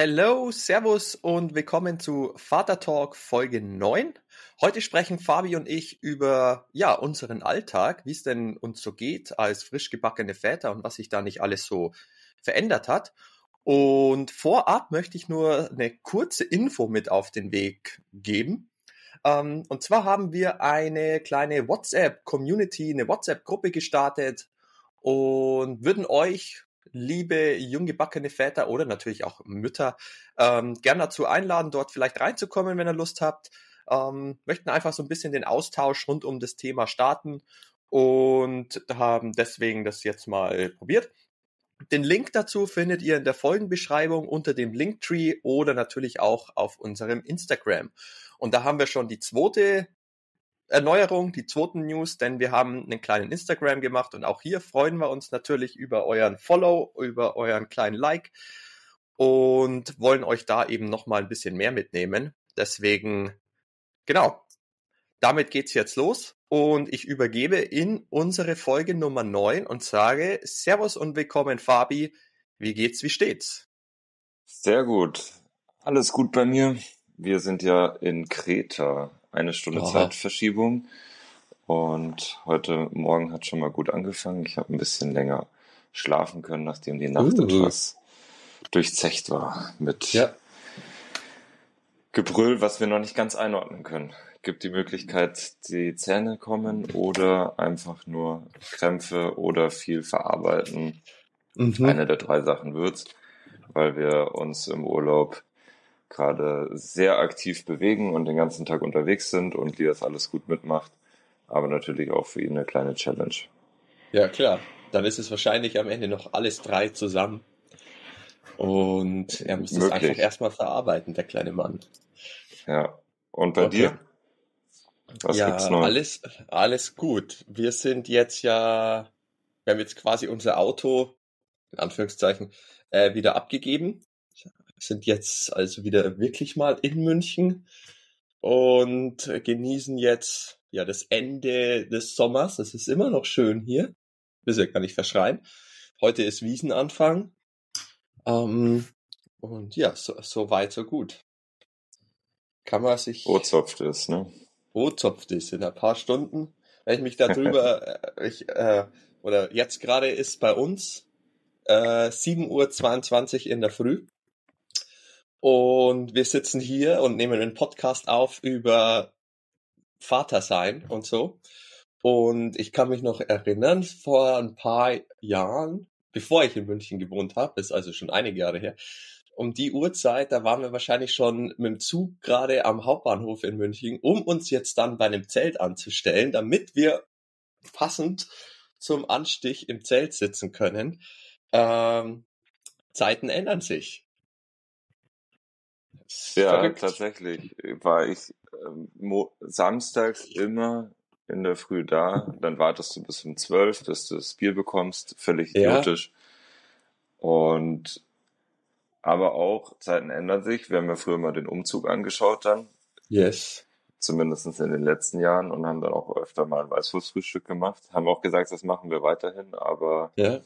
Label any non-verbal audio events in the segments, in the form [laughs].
Hello, Servus und willkommen zu Vater Talk Folge 9. Heute sprechen Fabi und ich über ja, unseren Alltag, wie es denn uns so geht als frisch gebackene Väter und was sich da nicht alles so verändert hat. Und vorab möchte ich nur eine kurze Info mit auf den Weg geben. Ähm, und zwar haben wir eine kleine WhatsApp-Community, eine WhatsApp-Gruppe gestartet und würden euch liebe junggebackene Väter oder natürlich auch Mütter ähm, gern dazu einladen, dort vielleicht reinzukommen, wenn ihr Lust habt. Ähm, möchten einfach so ein bisschen den Austausch rund um das Thema starten und haben deswegen das jetzt mal probiert. Den Link dazu findet ihr in der Folgenbeschreibung unter dem Linktree oder natürlich auch auf unserem Instagram. Und da haben wir schon die zweite Erneuerung, die zweiten News, denn wir haben einen kleinen Instagram gemacht und auch hier freuen wir uns natürlich über euren Follow, über euren kleinen Like und wollen euch da eben nochmal ein bisschen mehr mitnehmen. Deswegen, genau, damit geht's jetzt los und ich übergebe in unsere Folge Nummer 9 und sage Servus und willkommen Fabi. Wie geht's, wie steht's? Sehr gut. Alles gut bei mir. Wir sind ja in Kreta eine Stunde Aha. Zeitverschiebung. Und heute Morgen hat schon mal gut angefangen. Ich habe ein bisschen länger schlafen können, nachdem die Nacht uh. etwas durchzecht war mit ja. Gebrüll, was wir noch nicht ganz einordnen können. Gibt die Möglichkeit, die Zähne kommen oder einfach nur Krämpfe oder viel verarbeiten. Mhm. Eine der drei Sachen wird's, weil wir uns im Urlaub gerade sehr aktiv bewegen und den ganzen Tag unterwegs sind und die das alles gut mitmacht. Aber natürlich auch für ihn eine kleine Challenge. Ja, klar. Dann ist es wahrscheinlich am Ende noch alles drei zusammen. Und er muss das einfach erstmal verarbeiten, der kleine Mann. Ja. Und bei okay. dir? Was ja, gibt's noch? Alles, alles gut. Wir sind jetzt ja, wir haben jetzt quasi unser Auto, in Anführungszeichen, äh, wieder abgegeben sind jetzt also wieder wirklich mal in München und genießen jetzt ja das Ende des Sommers. Es ist immer noch schön hier. Ja gar nicht verschreien. Heute ist Wiesenanfang. Ähm, und ja, so, so weit, so gut. Kann man sich. Ozopft ist, ne? Ozopft ist in ein paar Stunden. Wenn ich mich darüber, [laughs] äh, ich, äh, oder jetzt gerade ist bei uns äh, 7.22 Uhr in der Früh. Und wir sitzen hier und nehmen einen Podcast auf über Vatersein und so. Und ich kann mich noch erinnern, vor ein paar Jahren, bevor ich in München gewohnt habe, ist also schon einige Jahre her, um die Uhrzeit, da waren wir wahrscheinlich schon mit dem Zug gerade am Hauptbahnhof in München, um uns jetzt dann bei einem Zelt anzustellen, damit wir passend zum Anstich im Zelt sitzen können. Ähm, Zeiten ändern sich. Ja, Verrückt. tatsächlich war ich ähm, samstags immer in der Früh da. Dann wartest du bis um zwölf, dass du das Bier bekommst. Völlig idiotisch. Ja. Und aber auch, Zeiten ändern sich. Wir haben ja früher mal den Umzug angeschaut dann. Yes. Zumindest in den letzten Jahren und haben dann auch öfter mal ein Weißwurstfrühstück gemacht. Haben auch gesagt, das machen wir weiterhin, aber. Ja.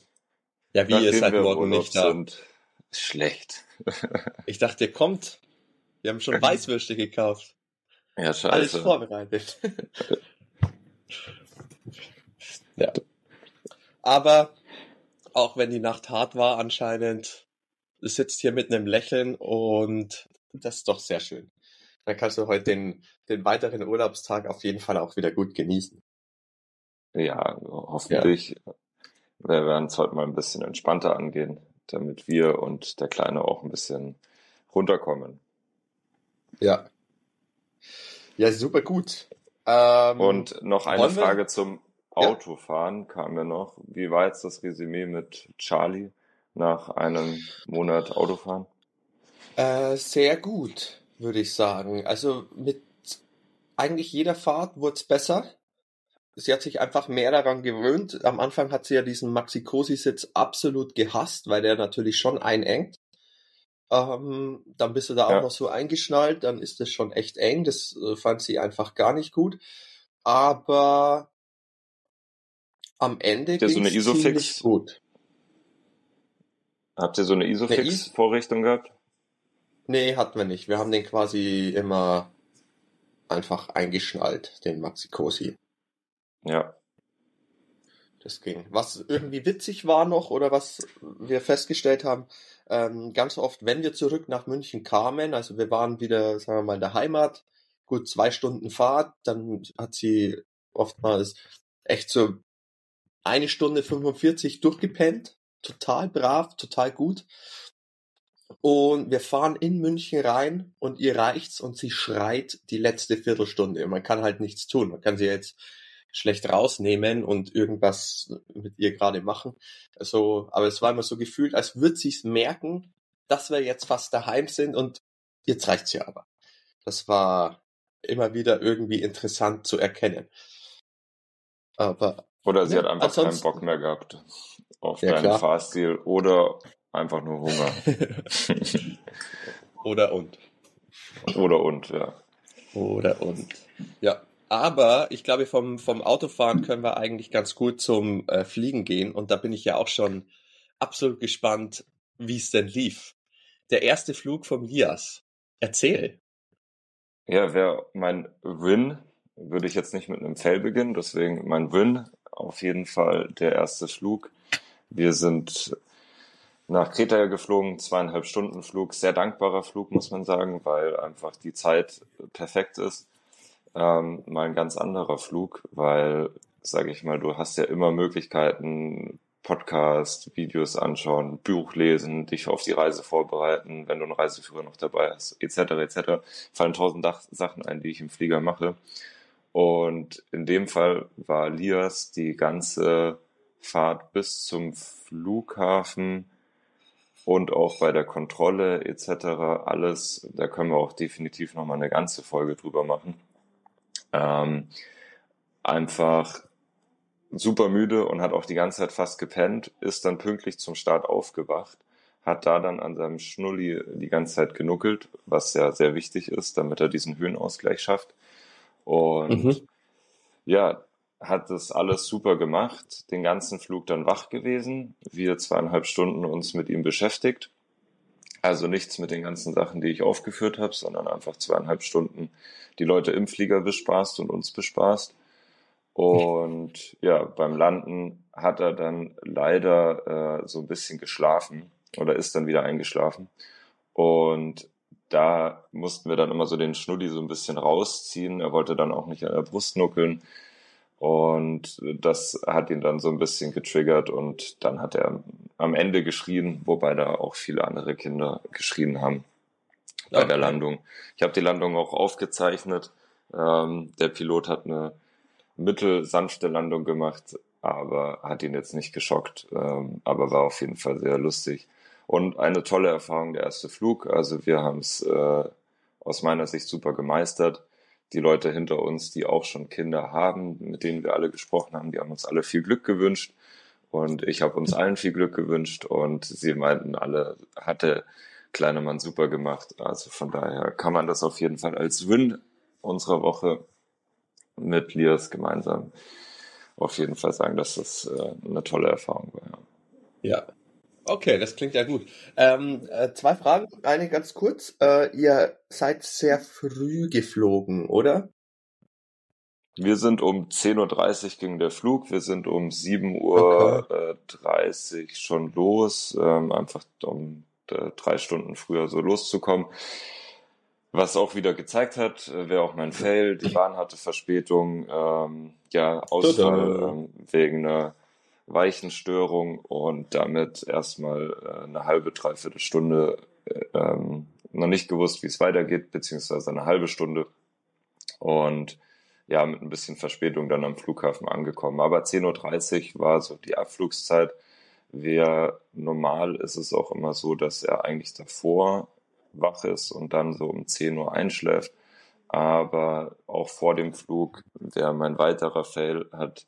Ja, wie ist halt morgen nicht da? Sind, schlecht. [laughs] ich dachte, ihr kommt. Wir haben schon Weißwürste gekauft. Ja, scheiße. Alles vorbereitet. [laughs] ja. Aber auch wenn die Nacht hart war, anscheinend sitzt hier mit einem Lächeln und das ist doch sehr schön. Dann kannst du heute den, den weiteren Urlaubstag auf jeden Fall auch wieder gut genießen. Ja, hoffentlich. Ja. Wir werden es heute mal ein bisschen entspannter angehen, damit wir und der Kleine auch ein bisschen runterkommen. Ja. Ja, super gut. Ähm, Und noch eine Frage zum Autofahren ja. kam mir noch. Wie war jetzt das Resümee mit Charlie nach einem Monat Autofahren? Äh, sehr gut, würde ich sagen. Also mit eigentlich jeder Fahrt wurde es besser. Sie hat sich einfach mehr daran gewöhnt. Am Anfang hat sie ja diesen Maxi-Cosi-Sitz absolut gehasst, weil der natürlich schon einengt. Ähm, dann bist du da ja. auch noch so eingeschnallt, dann ist das schon echt eng. Das äh, fand sie einfach gar nicht gut. Aber am Ende ging so eine Isofix gut. Habt ihr so eine Isofix-Vorrichtung gehabt? Nee, hatten wir nicht. Wir haben den quasi immer einfach eingeschnallt, den Maxi Cosi. Ja. Das ging. Was irgendwie witzig war noch oder was wir festgestellt haben, ähm, ganz oft, wenn wir zurück nach München kamen, also wir waren wieder, sagen wir mal, in der Heimat, gut zwei Stunden Fahrt, dann hat sie oftmals echt so eine Stunde 45 durchgepennt, total brav, total gut. Und wir fahren in München rein und ihr reicht's und sie schreit die letzte Viertelstunde. Man kann halt nichts tun. Man kann sie jetzt schlecht rausnehmen und irgendwas mit ihr gerade machen. Also, aber es war immer so gefühlt, als würde sie es merken, dass wir jetzt fast daheim sind und jetzt reicht's ja aber. Das war immer wieder irgendwie interessant zu erkennen. Aber oder sie ja, hat einfach keinen Bock mehr gehabt auf ja, deinen klar. Fahrstil oder einfach nur Hunger. [laughs] oder und. Oder und, ja. Oder und. Ja. Aber ich glaube, vom, vom Autofahren können wir eigentlich ganz gut zum äh, Fliegen gehen. Und da bin ich ja auch schon absolut gespannt, wie es denn lief. Der erste Flug vom Lias. Erzähl. Ja, wäre mein Win, würde ich jetzt nicht mit einem Fell beginnen, deswegen mein Win auf jeden Fall der erste Flug. Wir sind nach Kreta geflogen, zweieinhalb Stunden Flug, sehr dankbarer Flug, muss man sagen, weil einfach die Zeit perfekt ist ähm, mal ein ganz anderer Flug, weil, sage ich mal, du hast ja immer Möglichkeiten, Podcast, Videos anschauen, Buch lesen, dich auf die Reise vorbereiten, wenn du einen Reiseführer noch dabei hast, etc. etc. Fallen tausend Sachen ein, die ich im Flieger mache. Und in dem Fall war Lias die ganze Fahrt bis zum Flughafen und auch bei der Kontrolle etc. alles, da können wir auch definitiv nochmal eine ganze Folge drüber machen. Ähm, einfach super müde und hat auch die ganze Zeit fast gepennt, ist dann pünktlich zum Start aufgewacht, hat da dann an seinem Schnulli die ganze Zeit genuckelt, was ja sehr wichtig ist, damit er diesen Höhenausgleich schafft. Und mhm. ja, hat das alles super gemacht, den ganzen Flug dann wach gewesen, wir zweieinhalb Stunden uns mit ihm beschäftigt also nichts mit den ganzen Sachen, die ich aufgeführt habe, sondern einfach zweieinhalb Stunden die Leute im Flieger bespaßt und uns bespaßt. Und [laughs] ja, beim Landen hat er dann leider äh, so ein bisschen geschlafen oder ist dann wieder eingeschlafen. Und da mussten wir dann immer so den Schnulli so ein bisschen rausziehen. Er wollte dann auch nicht an der Brust nuckeln. Und das hat ihn dann so ein bisschen getriggert und dann hat er am Ende geschrien, wobei da auch viele andere Kinder geschrien haben bei okay. der Landung. Ich habe die Landung auch aufgezeichnet. Ähm, der Pilot hat eine mittelsanfte Landung gemacht, aber hat ihn jetzt nicht geschockt, ähm, aber war auf jeden Fall sehr lustig. Und eine tolle Erfahrung, der erste Flug. Also wir haben es äh, aus meiner Sicht super gemeistert die Leute hinter uns, die auch schon Kinder haben, mit denen wir alle gesprochen haben, die haben uns alle viel Glück gewünscht. Und ich habe uns allen viel Glück gewünscht und sie meinten alle, hatte kleiner Mann super gemacht. Also von daher kann man das auf jeden Fall als Win unserer Woche mit Lias gemeinsam auf jeden Fall sagen, dass das äh, eine tolle Erfahrung war. Ja, Okay, das klingt ja gut. Ähm, äh, zwei Fragen, eine ganz kurz. Äh, ihr seid sehr früh geflogen, oder? Wir sind um 10.30 Uhr ging der Flug, wir sind um 7.30 Uhr okay. äh, schon los, ähm, einfach um äh, drei Stunden früher so loszukommen. Was auch wieder gezeigt hat, äh, wäre auch mein Fail, die Bahn hatte Verspätung, ähm, ja, Ausfall ähm, wegen einer Weichenstörung und damit erstmal äh, eine halbe, dreiviertel Stunde äh, ähm, noch nicht gewusst, wie es weitergeht, beziehungsweise eine halbe Stunde. Und ja, mit ein bisschen Verspätung dann am Flughafen angekommen. Aber 10.30 Uhr war so die Abflugszeit. Wer normal ist es auch immer so, dass er eigentlich davor wach ist und dann so um 10 Uhr einschläft. Aber auch vor dem Flug, der mein weiterer Fail hat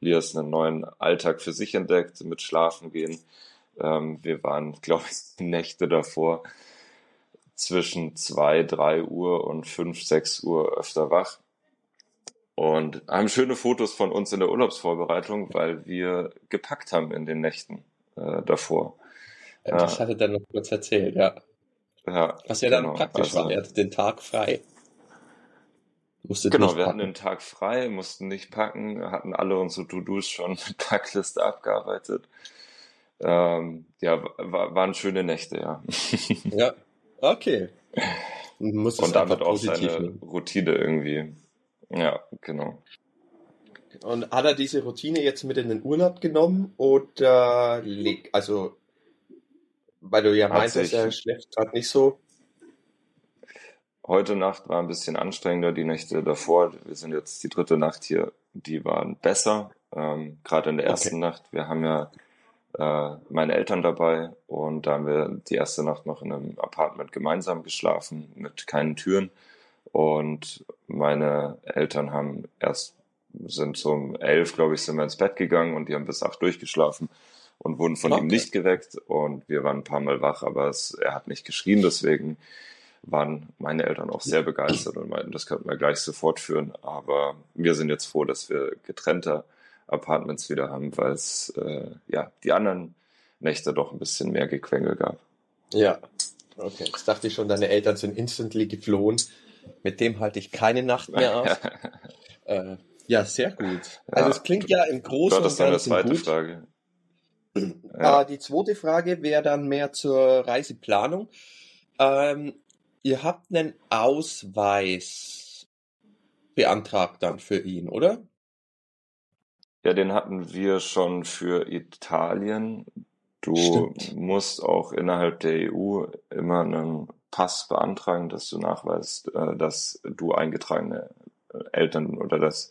Lias einen neuen Alltag für sich entdeckt mit Schlafen gehen. Ähm, wir waren, [laughs] glaube ich, Nächte davor zwischen zwei, drei Uhr und fünf, sechs Uhr öfter wach und haben schöne Fotos von uns in der Urlaubsvorbereitung, weil wir gepackt haben in den Nächten äh, davor. Das ja. hatte dann noch kurz erzählt, ja. Ja, Was ja dann genau. praktisch also, war, er hatte den Tag frei. Musstet genau, wir hatten den Tag frei, mussten nicht packen, hatten alle unsere To-Dos schon mit Packliste abgearbeitet. Ähm, ja, war, waren schöne Nächte, ja. [laughs] ja, okay. Und damit auch seine nehmen. Routine irgendwie. Ja, genau. Und hat er diese Routine jetzt mit in den Urlaub genommen oder also weil du ja meintest, er schläft gerade nicht so. Heute Nacht war ein bisschen anstrengender, die Nächte davor. Wir sind jetzt die dritte Nacht hier, die waren besser. Ähm, gerade in der ersten okay. Nacht. Wir haben ja äh, meine Eltern dabei und da haben wir die erste Nacht noch in einem Apartment gemeinsam geschlafen mit keinen Türen. Und meine Eltern haben erst, sind so um elf, glaube ich, sind wir ins Bett gegangen und die haben bis acht durchgeschlafen und wurden von okay. ihm nicht geweckt und wir waren ein paar Mal wach, aber es, er hat nicht geschrien, deswegen waren meine Eltern auch sehr begeistert und meinten, das könnten wir gleich so fortführen. Aber wir sind jetzt froh, dass wir getrennte Apartments wieder haben, weil es äh, ja die anderen Nächte doch ein bisschen mehr Gequengel gab. Ja, okay. Jetzt dachte ich schon, deine Eltern sind instantly geflohen. Mit dem halte ich keine Nacht mehr aus. [laughs] äh, ja, sehr gut. Also es klingt ja im Großen und Ganzen eine zweite gut. Frage. Ja. [clears throat] Äh, die zweite Frage wäre dann mehr zur Reiseplanung. Ähm, ihr habt einen Ausweis beantragt dann für ihn, oder? Ja, den hatten wir schon für Italien. Du Stimmt. musst auch innerhalb der EU immer einen Pass beantragen, dass du nachweist, äh, dass du eingetragene Eltern oder dass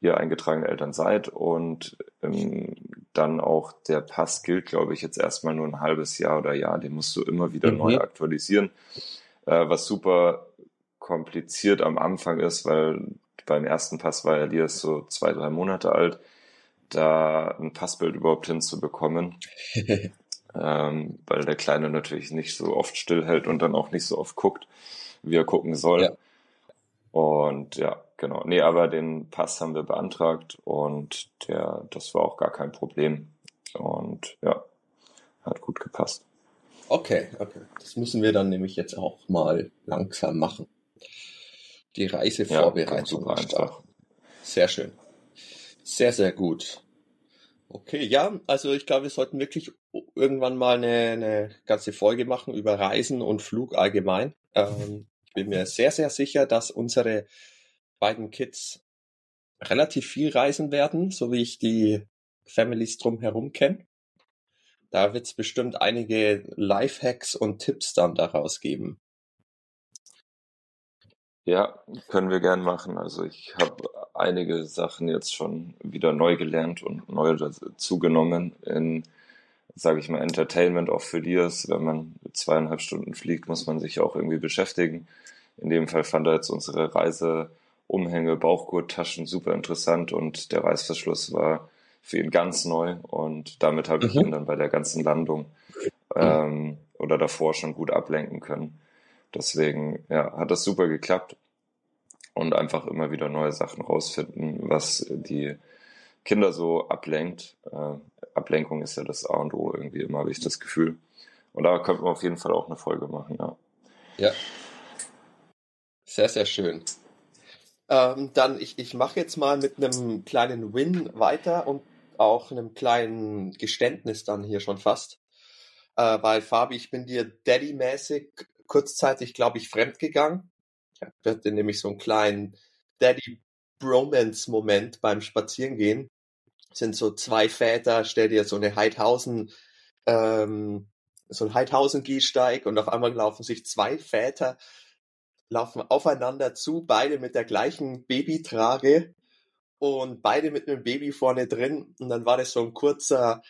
ihr eingetragene Eltern seid und ähm, dann auch der Pass gilt, glaube ich, jetzt erstmal nur ein halbes Jahr oder Jahr. Den musst du immer wieder mhm. neu aktualisieren, äh, was super kompliziert am Anfang ist, weil beim ersten Pass war Elias so zwei, drei Monate alt, da ein Passbild überhaupt hinzubekommen. [laughs] ähm, weil der Kleine natürlich nicht so oft stillhält und dann auch nicht so oft guckt, wie er gucken soll. Ja. Und ja, genau. Nee, aber den Pass haben wir beantragt und der, das war auch gar kein Problem. Und ja, hat gut gepasst. Okay, okay. Das müssen wir dann nämlich jetzt auch mal langsam machen. Die Reisevorbereitung ja, einfach. Sehr schön. Sehr, sehr gut. Okay, ja, also ich glaube, wir sollten wirklich irgendwann mal eine, eine ganze Folge machen über Reisen und Flug allgemein. Ähm, bin mir sehr, sehr sicher, dass unsere beiden Kids relativ viel reisen werden, so wie ich die Families drumherum kenne. Da wird es bestimmt einige Lifehacks und Tipps dann daraus geben. Ja, können wir gern machen. Also ich habe einige Sachen jetzt schon wieder neu gelernt und neu dazugenommen in, sage ich mal, Entertainment auch für Dias. Wenn man zweieinhalb Stunden fliegt, muss man sich auch irgendwie beschäftigen. In dem Fall fand er jetzt unsere Reiseumhänge, Bauchgurttaschen super interessant und der Reißverschluss war für ihn ganz neu und damit habe ich mhm. ihn dann bei der ganzen Landung ähm, oder davor schon gut ablenken können. Deswegen ja, hat das super geklappt und einfach immer wieder neue Sachen rausfinden, was die Kinder so ablenkt. Äh, Ablenkung ist ja das A und O irgendwie immer, habe ich das Gefühl. Und da könnten wir auf jeden Fall auch eine Folge machen, ja. Ja, sehr, sehr schön. Ähm, dann, ich, ich mache jetzt mal mit einem kleinen Win weiter und auch einem kleinen Geständnis dann hier schon fast. Äh, weil Fabi, ich bin dir Daddy-mäßig kurzzeitig, glaube ich, fremdgegangen. Ich hatte nämlich so einen kleinen Daddy-Bromance-Moment beim Spazierengehen. Sind so zwei Väter, stell dir so eine Heidhausen, ähm, so ein Heidhausen-Gehsteig und auf einmal laufen sich zwei Väter laufen aufeinander zu, beide mit der gleichen Babytrage und beide mit einem Baby vorne drin. Und dann war das so ein kurzer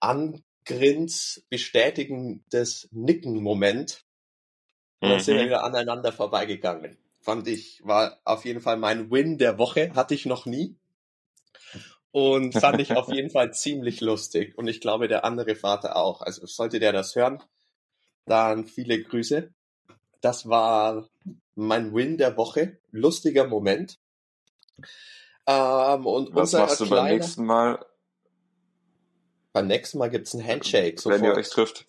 Angrins, bestätigendes Nicken-Moment. Und dann mhm. sind wir mhm. wieder aneinander vorbeigegangen. Fand ich, war auf jeden Fall mein Win der Woche, hatte ich noch nie. Und fand ich auf jeden [laughs] Fall ziemlich lustig. Und ich glaube, der andere Vater auch. Also sollte der das hören, dann viele Grüße. Das war mein Win der Woche. Lustiger Moment. Ähm, und Was machst du beim nächsten Mal? Beim nächsten Mal gibt's ein Handshake. Sofort. Wenn ihr euch trifft.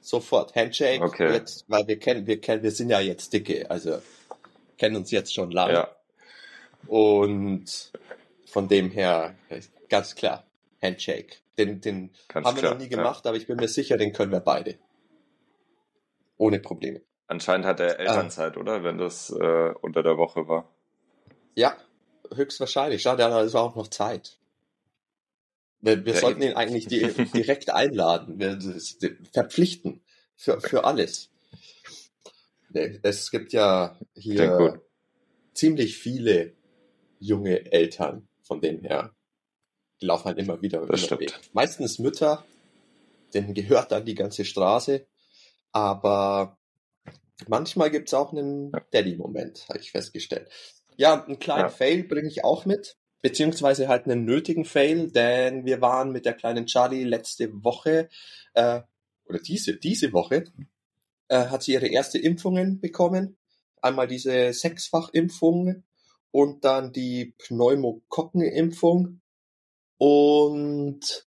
sofort Handshake, Okay. jetzt, weil wir kennen, wir kennen, wir sind ja jetzt dicke, also kennen uns jetzt schon lange. Ja, Und von dem her, ganz klar, Handshake. Den, den ganz haben wir klar. noch nie ja. gemacht, aber ich bin mir sicher, den können wir beide. Ohne Probleme. Anscheinend hat er Elternzeit, oder? Wenn das äh, unter der Woche war. Ja, höchstwahrscheinlich. Schade, es war auch noch Zeit. Wir, wir Ja, sollten ihn eigentlich di direkt einladen, wir, verpflichten für, für alles. Es gibt ja hier ziemlich viele junge Eltern, von dem her. Die laufen halt immer wieder Das über stimmt. Weg. Meistens Mütter, denen gehört dann die ganze Straße, aber manchmal gibt's auch einen. Daddy-Moment, habe ich festgestellt. Ja, einen kleinen Ja. Fail bringe ich auch mit, beziehungsweise halt einen nötigen Fail, denn wir waren mit der kleinen Charlie letzte Woche, äh, oder diese, diese Woche, äh, hat sie ihre erste Impfungen bekommen. Einmal diese Sechsfachimpfung und dann die Pneumokokkenimpfung. Und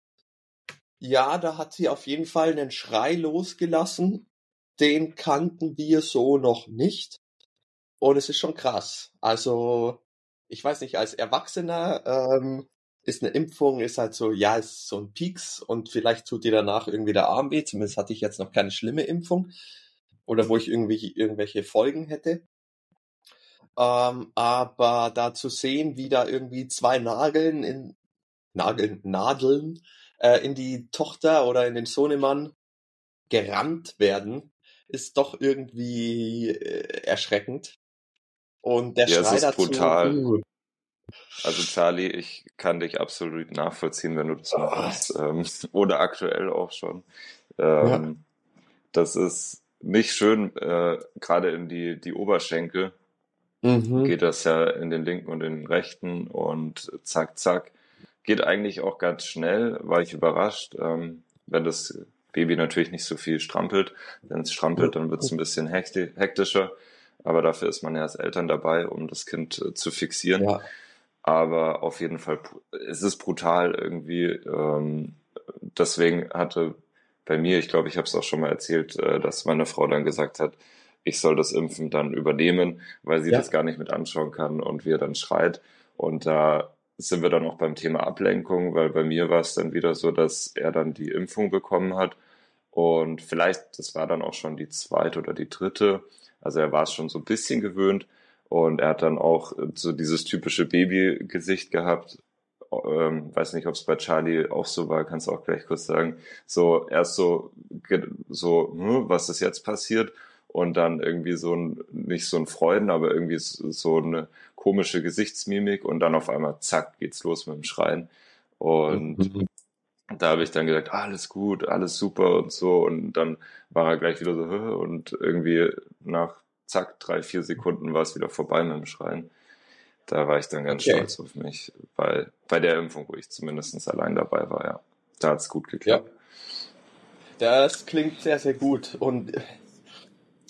ja, da hat sie auf jeden Fall einen Schrei losgelassen. Den kannten wir so noch nicht. Und es ist schon krass. Also, ich weiß nicht, als Erwachsener ähm, ist eine Impfung, ist halt so, ja, ist so ein Pieks und vielleicht tut dir danach irgendwie der Arm weh. Zumindest hatte ich jetzt noch keine schlimme Impfung. Oder wo ich irgendwie irgendwelche Folgen hätte. Ähm, aber da zu sehen, wie da irgendwie zwei Nageln in Nageln, Nadeln äh, in die Tochter oder in den Sohnemann gerammt werden, ist doch irgendwie äh, erschreckend. Und der Ja, Schrei ist dazu, brutal. uh, Also Charlie, ich kann dich absolut nachvollziehen, wenn du das Oh. machst. Ähm, [laughs] oder aktuell auch schon. Ähm, Das ist nicht schön, äh, gerade in die, die Oberschenkel mhm. geht das ja in den linken und in den rechten und zack, zack. Geht eigentlich auch ganz schnell, war ich überrascht. Ähm, wenn das Baby natürlich nicht so viel strampelt. Wenn es strampelt, dann wird es ein bisschen hekti- hektischer. Aber dafür ist man ja als Eltern dabei, um das Kind äh, zu fixieren. Ja, Aber auf jeden Fall, es ist brutal irgendwie. Ähm, deswegen hatte bei mir, ich glaube, ich habe es auch schon mal erzählt, äh, dass meine Frau dann gesagt hat, ich soll das Impfen dann übernehmen, weil sie Ja. das gar nicht mit anschauen kann und wir dann schreit. Und da sind wir dann auch beim Thema Ablenkung, weil bei mir war es dann wieder so, dass er dann die Impfung bekommen hat. Und vielleicht, das war dann auch schon die zweite oder die dritte. Also er war es schon so ein bisschen gewöhnt. Und er hat dann auch so dieses typische Babygesicht gehabt. Ähm, weiß nicht, ob es bei Charlie auch so war, kannst du auch gleich kurz sagen. So erst so, so, hm, was ist jetzt passiert? Und dann irgendwie so ein, nicht so ein Freuden, aber irgendwie so eine komische Gesichtsmimik und dann auf einmal zack, geht's los mit dem Schreien. Und. [laughs] da habe ich dann gesagt, ah, alles gut, alles super und so. Und dann war er gleich wieder so, und irgendwie nach zack, drei, vier Sekunden war es wieder vorbei mit dem Schreien. Da war ich dann ganz Okay. stolz auf mich, weil bei der Impfung, wo ich zumindest allein dabei war, ja, da hat's gut geklappt. Das klingt sehr, sehr gut. Und äh,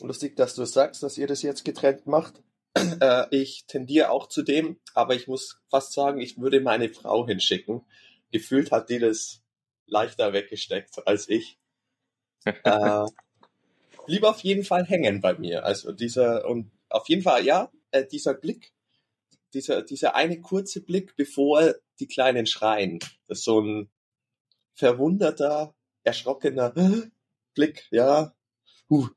lustig, dass du sagst, dass ihr das jetzt getrennt macht. [clears throat] Äh, ich tendiere auch zu dem, aber ich muss fast sagen, ich würde meine Frau hinschicken. Gefühlt hat die das leichter weggesteckt als ich. äh, [laughs] lieber auf jeden Fall hängen bei mir. Also dieser, und auf jeden Fall, ja, äh, dieser Blick, dieser, dieser eine kurze Blick, bevor die Kleinen schreien. Das ist so ein verwunderter, erschrockener [gasps] Blick, ja. Huh.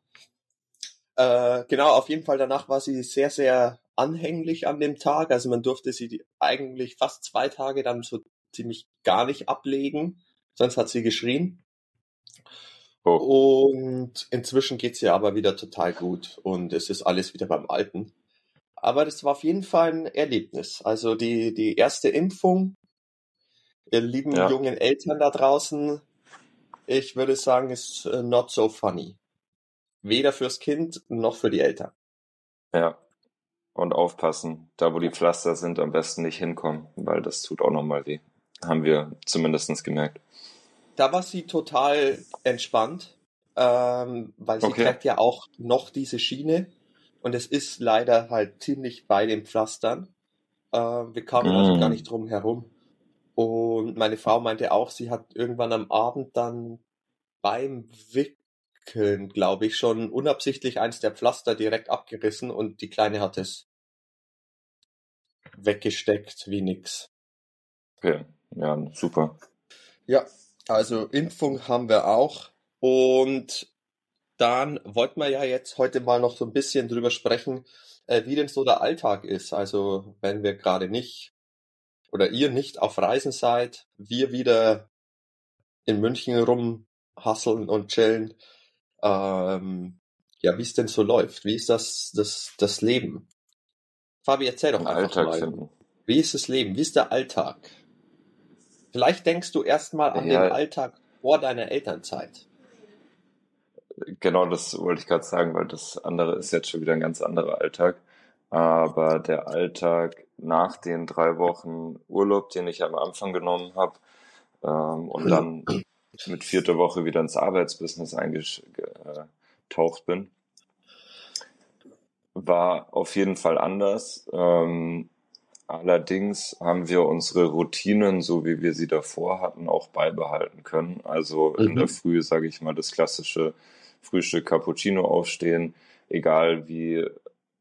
Äh, genau, auf jeden Fall danach war sie sehr, sehr anhänglich an dem Tag. Also man durfte sie die- eigentlich fast zwei Tage dann so ziemlich gar nicht ablegen. Sonst hat sie geschrien. Oh, Und inzwischen geht's ihr aber wieder total gut und es ist alles wieder beim Alten. Aber das war auf jeden Fall ein Erlebnis. Also die, die erste Impfung, ihr lieben Ja. jungen Eltern da draußen, ich würde sagen, ist äh, not so funny. Weder fürs Kind noch für die Eltern. ja. Und aufpassen, da wo die Pflaster sind, am besten nicht hinkommen, weil das tut auch nochmal weh. Haben wir zumindestens gemerkt. Da war sie total entspannt, ähm, weil sie Okay. trägt ja auch noch diese Schiene und es ist leider halt ziemlich bei den Pflastern. Äh, wir kamen also Mm. gar nicht drum herum. Und meine Frau meinte auch, sie hat irgendwann am Abend dann beim Muskeln, glaube ich, schon unabsichtlich eins der Pflaster direkt abgerissen und die Kleine hat es weggesteckt wie nix. Okay, ja, super. Ja, also Impfung haben wir auch und dann wollten wir ja jetzt heute mal noch so ein bisschen drüber sprechen, äh, wie denn so der Alltag ist. Also wenn wir gerade nicht oder ihr nicht auf Reisen seid, wir wieder in München rumhasseln und chillen. Ähm, ja, wie es denn so läuft. Wie ist das, das, das Leben? Fabi, erzähl doch einfach Alltag mal. Finden. Wie ist das Leben? Wie ist der Alltag? Vielleicht denkst du erstmal an ja. den Alltag vor deiner Elternzeit. Genau, das wollte ich gerade sagen, weil das andere ist jetzt schon wieder ein ganz anderer Alltag. Aber der Alltag nach den drei Wochen Urlaub, den ich am Anfang genommen habe, ähm, und dann mit vierter Woche wieder ins Arbeitsbusiness eingetaucht bin, war auf jeden Fall anders. Ähm, allerdings haben wir unsere Routinen, so wie wir sie davor hatten, auch beibehalten können. Also mhm. in der mhm. Früh, sage ich mal, das klassische Frühstück Cappuccino aufstehen, egal wie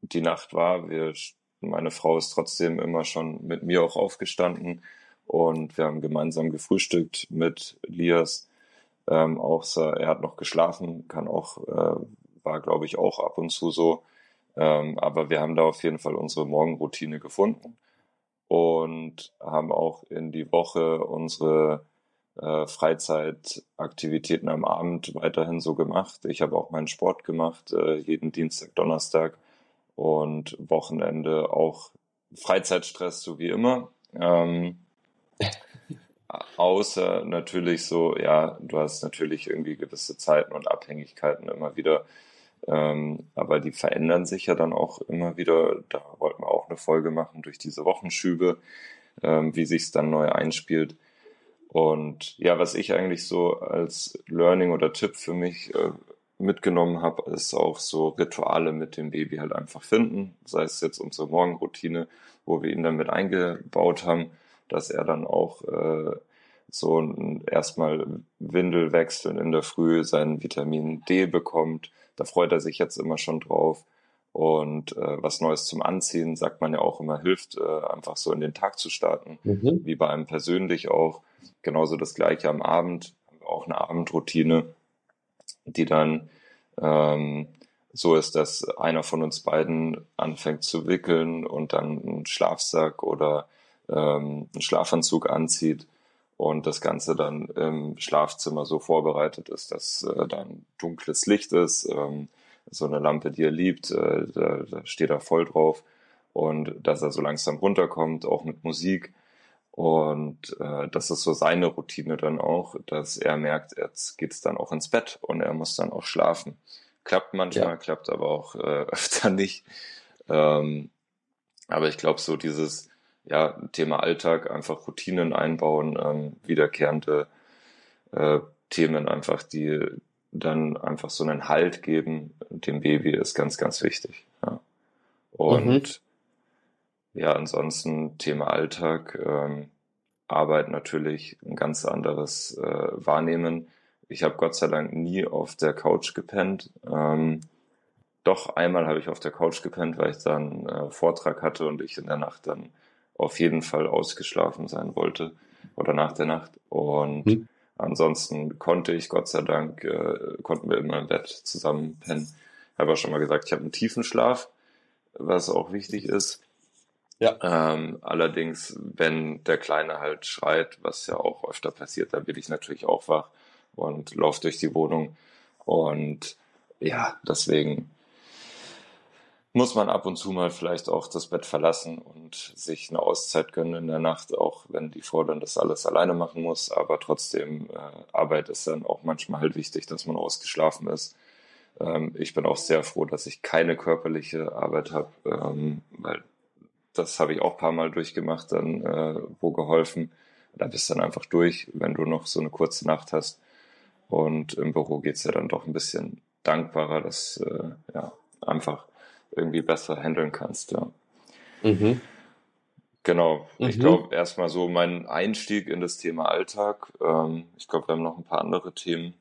die Nacht war. Wir, meine Frau ist trotzdem immer schon mit mir auch aufgestanden und wir haben gemeinsam gefrühstückt mit Lias. Ähm, auch er hat noch geschlafen, kann auch, äh, war glaube ich auch ab und zu so. Ähm, aber wir haben da auf jeden Fall unsere Morgenroutine gefunden und haben auch in die Woche unsere äh, Freizeitaktivitäten am Abend weiterhin so gemacht. Ich habe auch meinen Sport gemacht, äh, jeden Dienstag, Donnerstag und Wochenende auch Freizeitstress, so wie immer. Ähm, [laughs] außer natürlich so, ja, du hast natürlich irgendwie gewisse Zeiten und Abhängigkeiten immer wieder, ähm, aber die verändern sich ja dann auch immer wieder. Da wollten wir auch eine Folge machen durch diese Wochenschübe, ähm, wie sich es dann neu einspielt. Und ja, was ich eigentlich so als Learning oder Tipp für mich äh, mitgenommen habe, ist auch so Rituale mit dem Baby halt einfach finden. Sei es jetzt unsere Morgenroutine, wo wir ihn dann mit eingebaut haben, dass er dann auch äh, so erstmal Windel wechseln in der Früh, sein Vitamin D bekommt. Da freut er sich jetzt immer schon drauf. Und äh, was Neues zum Anziehen, sagt man ja auch immer, hilft, äh, einfach so in den Tag zu starten, mhm. wie bei einem persönlich auch. Genauso das gleiche am Abend, auch eine Abendroutine, die dann ähm, so ist, dass einer von uns beiden anfängt zu wickeln und dann einen Schlafsack oder ähm, einen Schlafanzug anzieht und das Ganze dann im Schlafzimmer so vorbereitet ist, dass äh, dann dunkles Licht ist, ähm, so eine Lampe, die er liebt, äh, da, da steht er voll drauf und dass er so langsam runterkommt, auch mit Musik und äh, das ist so seine Routine dann auch, dass er merkt, jetzt geht's dann auch ins Bett und er muss dann auch schlafen. Klappt manchmal, ja. klappt aber auch äh, [laughs] öfter nicht. Ähm, aber ich glaube, so dieses ja, Thema Alltag, einfach Routinen einbauen, ähm, wiederkehrende äh, Themen einfach, die dann einfach so einen Halt geben dem Baby, ist ganz, ganz wichtig. Ja. Und mhm ja, ansonsten Thema Alltag, ähm, Arbeit natürlich ein ganz anderes äh, Wahrnehmen. Ich habe Gott sei Dank nie auf der Couch gepennt. Ähm, doch einmal habe ich auf der Couch gepennt, weil ich dann äh, Vortrag hatte und ich in der Nacht dann auf jeden Fall ausgeschlafen sein wollte oder nach der Nacht. Und hm. ansonsten konnte ich Gott sei Dank, äh, konnten wir immer im Bett zusammen pennen. Ich habe auch schon mal gesagt, ich habe einen tiefen Schlaf, was auch wichtig ist. Ja. Ähm, allerdings, wenn der Kleine halt schreit, was ja auch öfter passiert, da bin ich natürlich auch wach und laufe durch die Wohnung. Und ja, deswegen muss man ab und zu mal vielleicht auch das Bett verlassen und sich eine Auszeit gönnen in der Nacht, auch wenn die Frau dann das alles alleine machen muss. Aber trotzdem, äh, Arbeit ist dann auch manchmal halt wichtig, dass man ausgeschlafen ist. Ähm, ich bin auch sehr froh, dass ich keine körperliche Arbeit habe, ähm, weil das habe ich auch ein paar Mal durchgemacht, dann äh, wo geholfen. Da bist du dann einfach durch, wenn du noch so eine kurze Nacht hast. Und im Büro geht's ja dann doch ein bisschen dankbarer, dass äh, ja einfach irgendwie besser handeln kannst. Ja. Mhm. Genau. Mhm. Ich glaube, erstmal so mein Einstieg in das Thema Alltag. Ähm, ich glaube, wir haben noch ein paar andere Themen.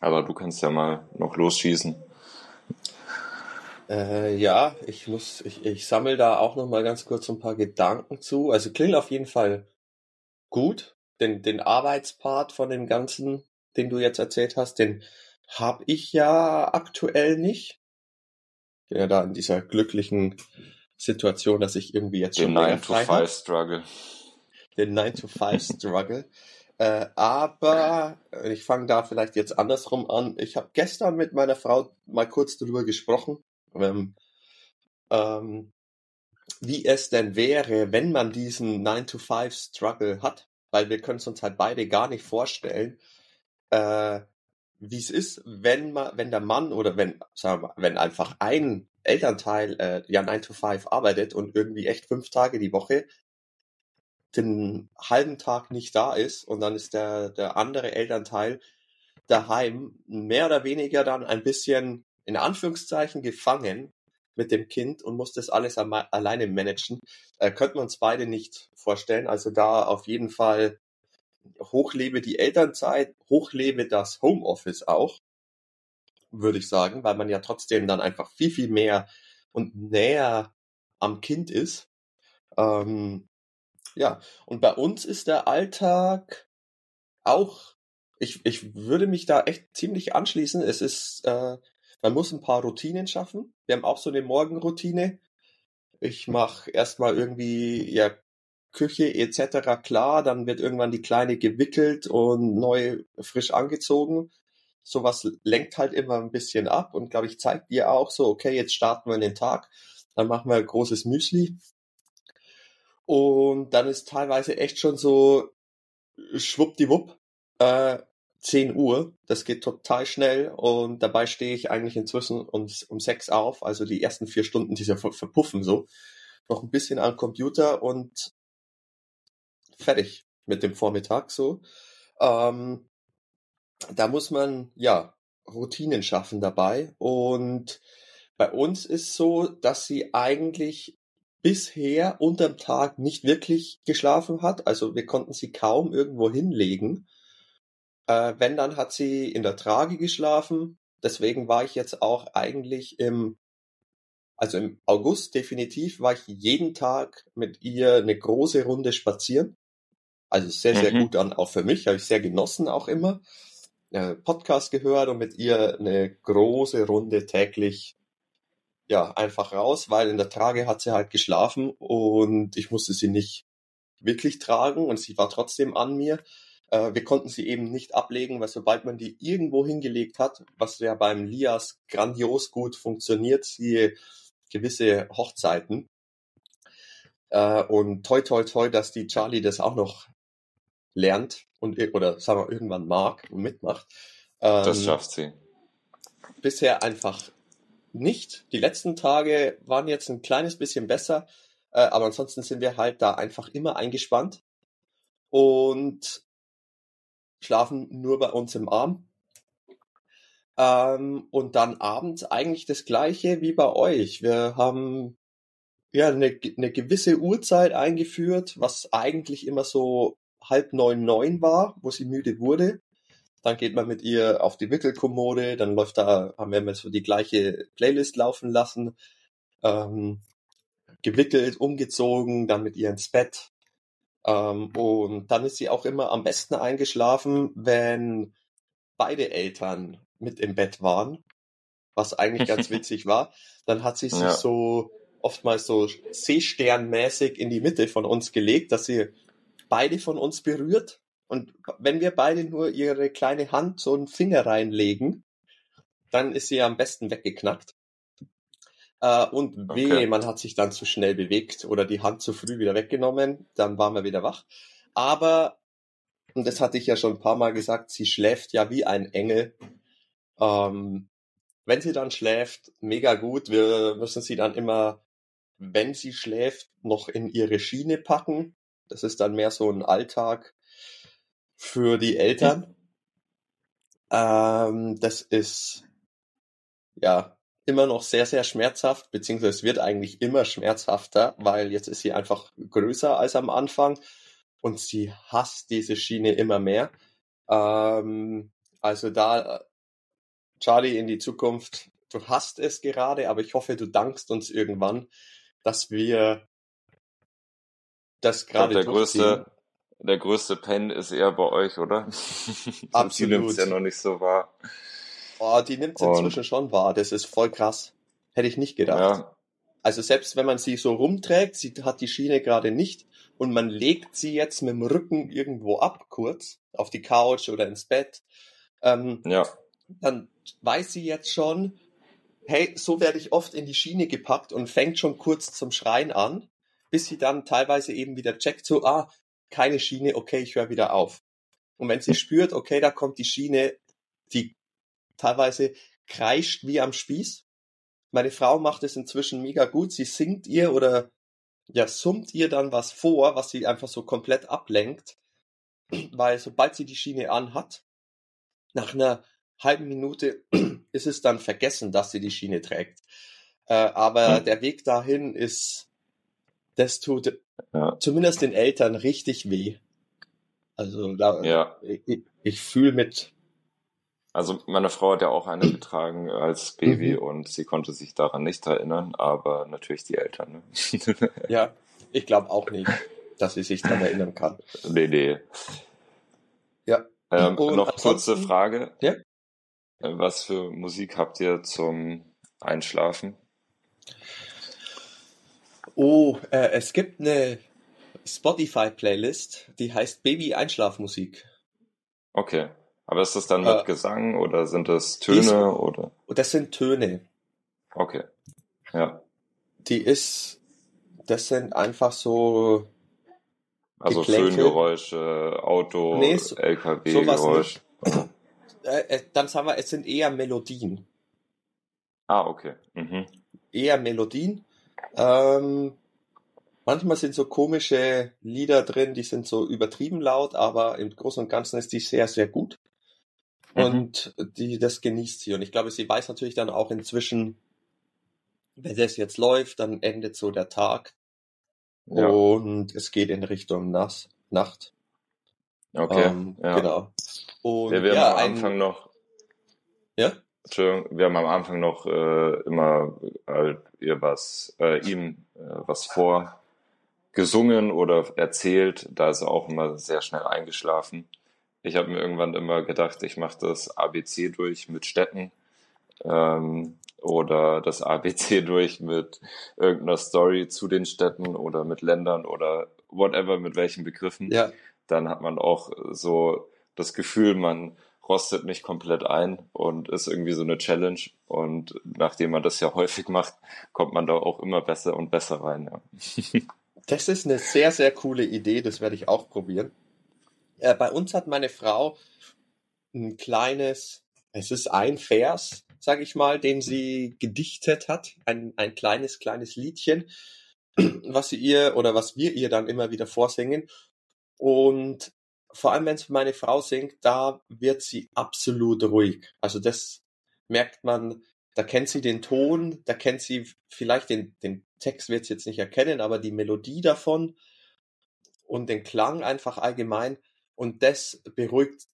Aber du kannst ja mal noch losschießen. Äh, ja, ich muss, ich, ich sammle da auch noch mal ganz kurz ein paar Gedanken zu. Also klingt auf jeden Fall gut. Den, den Arbeitspart von dem Ganzen, den du jetzt erzählt hast, den habe ich ja aktuell nicht. Bin ja da in dieser glücklichen Situation, dass ich irgendwie jetzt den schon Den 9-to-5-Struggle. [laughs] Den 9-to-5-Struggle. äh, aber ich fange da vielleicht jetzt andersrum an. Ich habe gestern mit meiner Frau mal kurz darüber gesprochen, ähm, ähm, wie es denn wäre, wenn man diesen 9-to-5-Struggle hat, weil wir können es uns halt beide gar nicht vorstellen, äh, wie es ist, wenn man, wenn der Mann oder wenn, sagen wir mal, wenn einfach ein Elternteil äh, ja 9 to 5 arbeitet und irgendwie echt fünf Tage die Woche den halben Tag nicht da ist und dann ist der, der andere Elternteil daheim mehr oder weniger dann ein bisschen in Anführungszeichen gefangen mit dem Kind und muss das alles alleine managen, äh, könnten wir uns beide nicht vorstellen. Also da auf jeden Fall hochlebe die Elternzeit, hochlebe das Homeoffice auch, würde ich sagen, weil man ja trotzdem dann einfach viel, viel mehr und näher am Kind ist. Ähm, ja, und bei uns ist der Alltag auch, ich, ich würde mich da echt ziemlich anschließen. Es ist, äh, man muss ein paar Routinen schaffen. Wir haben auch so eine Morgenroutine. Ich mache erstmal irgendwie ja Küche etc. klar, dann wird irgendwann die Kleine gewickelt und neu frisch angezogen. Sowas lenkt halt immer ein bisschen ab und glaube ich zeigt dir auch so, okay, jetzt starten wir in den Tag, dann machen wir ein großes Müsli. Und dann ist teilweise echt schon so schwuppdiwupp, äh, 10 Uhr. Das geht total schnell und dabei stehe ich eigentlich inzwischen um, um sechs auf. Also die ersten vier Stunden, die verpuffen so. Noch ein bisschen am Computer und fertig mit dem Vormittag so. Ähm, da muss man ja Routinen schaffen dabei und bei uns ist so, dass sie eigentlich bisher unterm Tag nicht wirklich geschlafen hat. Also wir konnten sie kaum irgendwo hinlegen. Äh, wenn, dann hat sie in der Trage geschlafen. Deswegen war ich jetzt auch eigentlich im, also im August definitiv, war ich jeden Tag mit ihr eine große Runde spazieren. Also sehr, sehr mhm. gut an, auch für mich, habe ich sehr genossen auch immer. Äh, Podcast gehört und mit ihr eine große Runde täglich ja einfach raus, weil in der Trage hat sie halt geschlafen und ich musste sie nicht wirklich tragen und sie war trotzdem an mir. Äh, wir konnten sie eben nicht ablegen, weil sobald man die irgendwo hingelegt hat, was ja beim Lias grandios gut funktioniert, sie gewisse Hochzeiten. Äh, und toi toi toi, dass die Charlie das auch noch lernt und oder sagen wir irgendwann mag und mitmacht. Ähm, das schafft sie. Bisher einfach nicht. Die letzten Tage waren jetzt ein kleines bisschen besser, äh, aber ansonsten sind wir halt da einfach immer eingespannt und schlafen nur bei uns im Arm. Ähm, und dann abends eigentlich das gleiche wie bei euch. Wir haben ja eine, eine gewisse Uhrzeit eingeführt, was eigentlich immer so halb neun, neun war, wo sie müde wurde. Dann geht man mit ihr auf die Wickelkommode, dann läuft da, haben wir so die gleiche Playlist laufen lassen, ähm, gewickelt, umgezogen, dann mit ihr ins Bett. Ähm, und dann ist sie auch immer am besten eingeschlafen, wenn beide Eltern mit im Bett waren, was eigentlich ganz [laughs] witzig war. Dann hat sie sich ja. so oftmals so Seesternmäßig in die Mitte von uns gelegt, dass sie beide von uns berührt. Und wenn wir beide nur ihre kleine Hand so einen Finger reinlegen, dann ist sie am besten weggeknackt. Äh, und weh, okay. man hat sich dann zu schnell bewegt oder die Hand zu früh wieder weggenommen, dann waren wir wieder wach. Aber, und das hatte ich ja schon ein paar Mal gesagt, sie schläft ja wie ein Engel. Ähm, wenn sie dann schläft, mega gut. Wir müssen sie dann immer, wenn sie schläft, noch in ihre Schiene packen. Das ist dann mehr so ein Alltag für die Eltern. Ähm, das ist ja immer noch sehr, sehr schmerzhaft, beziehungsweise es wird eigentlich immer schmerzhafter, weil jetzt ist sie einfach größer als am Anfang und sie hasst diese Schiene immer mehr. Ähm, also da Charlie, in die Zukunft. Du hast es gerade, aber ich hoffe, du dankst uns irgendwann, dass wir das gerade der größte, der größte Pen ist eher bei euch, oder? [laughs] Absolut. die nimmt es ja noch nicht so wahr. Oh, die nimmt es inzwischen schon wahr. Das ist voll krass. Hätte ich nicht gedacht. Ja. Also selbst wenn man sie so rumträgt, sie hat die Schiene gerade nicht und man legt sie jetzt mit dem Rücken irgendwo ab, kurz, auf die Couch oder ins Bett, ähm, ja. dann weiß sie jetzt schon, hey, so werde ich oft in die Schiene gepackt und fängt schon kurz zum Schreien an, bis sie dann teilweise eben wieder checkt, so, ah, keine Schiene, okay, ich höre wieder auf. Und wenn sie spürt, okay, da kommt die Schiene, die teilweise kreischt wie am Spieß. Meine Frau macht es inzwischen mega gut. Sie singt ihr oder ja, summt ihr dann was vor, was sie einfach so komplett ablenkt. Weil sobald sie die Schiene anhat, nach einer halben Minute ist es dann vergessen, dass sie die Schiene trägt. Äh, aber hm. der Weg dahin ist, das tut ja. zumindest den Eltern richtig weh. Also da, ja. ich, ich fühle mit. Also meine Frau hat ja auch eine getragen als Baby mhm. und sie konnte sich daran nicht erinnern, aber natürlich die Eltern. Ne? [laughs] ja, ich glaube auch nicht, dass sie sich daran erinnern kann. Nee, nee. Ja. Ähm, noch kurze Frage. Ja? Äh, was für Musik habt ihr zum Einschlafen? Oh, äh, es gibt eine Spotify-Playlist, die heißt Baby Einschlafmusik. Okay. Aber ist das dann mit äh, Gesang oder sind das Töne ist, oder? Das sind Töne. Okay. Ja. Die ist, das sind einfach so. Also Föhngeräusche, Auto, nee, so, LKW-Geräusch. Äh, äh, dann sagen wir, es sind eher Melodien. Ah, okay. Mhm. Eher Melodien. Ähm, manchmal sind so komische Lieder drin, die sind so übertrieben laut, aber im Großen und Ganzen ist die sehr, sehr gut. Mhm. Und die, das genießt sie. Und ich glaube, sie weiß natürlich dann auch inzwischen, wenn das jetzt läuft, dann endet so der Tag. Ja. Und es geht in Richtung Nass, Nacht. Okay. Ähm, ja. Genau. Und, ja, wir ja, am Anfang ein... noch. Ja? Entschuldigung, wir haben am Anfang noch äh, immer äh, ihr was, äh, ihm äh, was vorgesungen oder erzählt. Da ist er auch immer sehr schnell eingeschlafen. Ich habe mir irgendwann immer gedacht, ich mache das ABC durch mit Städten ähm, oder das ABC [laughs] durch mit irgendeiner Story zu den Städten oder mit Ländern oder whatever, mit welchen Begriffen. Ja. Dann hat man auch so das Gefühl, man rostet nicht komplett ein und ist irgendwie so eine Challenge. Und nachdem man das ja häufig macht, kommt man da auch immer besser und besser rein. Ja. [laughs] Das ist eine sehr, sehr coole Idee, das werde ich auch probieren. Äh, bei uns hat meine Frau ein kleines, es ist ein Vers, sag ich mal, den sie gedichtet hat, ein, ein kleines, kleines Liedchen, was sie ihr oder was wir ihr dann immer wieder vorsingen. Und vor allem wenn es meine Frau singt, da wird sie absolut ruhig. Also das merkt man, da kennt sie den Ton, da kennt sie vielleicht den, den Text wird sie jetzt nicht erkennen, aber die Melodie davon und den Klang einfach allgemein und das beruhigt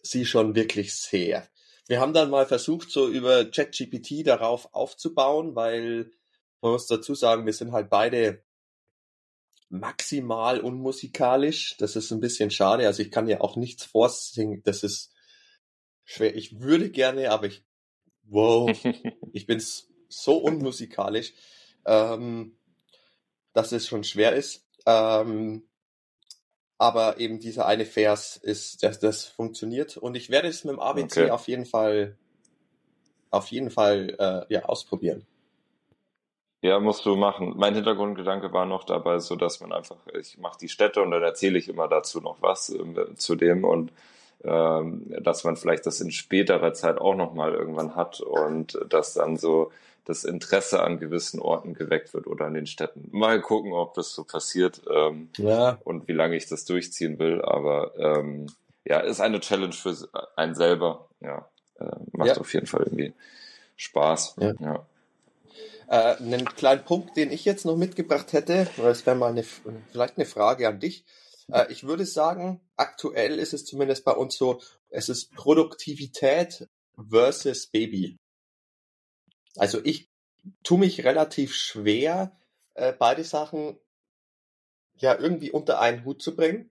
sie schon wirklich sehr. Wir haben dann mal versucht, so über ChatGPT darauf aufzubauen, weil man muss dazu sagen, wir sind halt beide maximal unmusikalisch. Das ist ein bisschen schade. Also ich kann ja auch nichts vorsingen. Das ist schwer. Ich würde gerne, aber ich, wow, [laughs] ich bin so unmusikalisch, ähm, dass es schon schwer ist. Ähm, aber eben dieser eine Vers ist, das, das funktioniert. Und ich werde es mit dem ABC okay. auf jeden Fall, auf jeden Fall, äh, ja, ausprobieren. Ja, musst du machen. Mein Hintergrundgedanke war noch dabei, so dass man einfach, ich mache die Städte und dann erzähle ich immer dazu noch was äh, zu dem und ähm, dass man vielleicht das in späterer Zeit auch nochmal irgendwann hat und dass dann so das Interesse an gewissen Orten geweckt wird oder an den Städten. Mal gucken, ob das so passiert ähm, ja. und wie lange ich das durchziehen will. Aber ähm, ja, ist eine Challenge für einen selber. Ja, äh, macht ja. auf jeden Fall irgendwie Spaß. Ja. ja. Äh, einen kleinen Punkt, den ich jetzt noch mitgebracht hätte, das wäre mal eine, vielleicht eine Frage an dich. Äh, ich würde sagen, aktuell ist es zumindest bei uns so, es ist Produktivität versus Baby. Also ich tue mich relativ schwer, äh, beide Sachen ja irgendwie unter einen Hut zu bringen.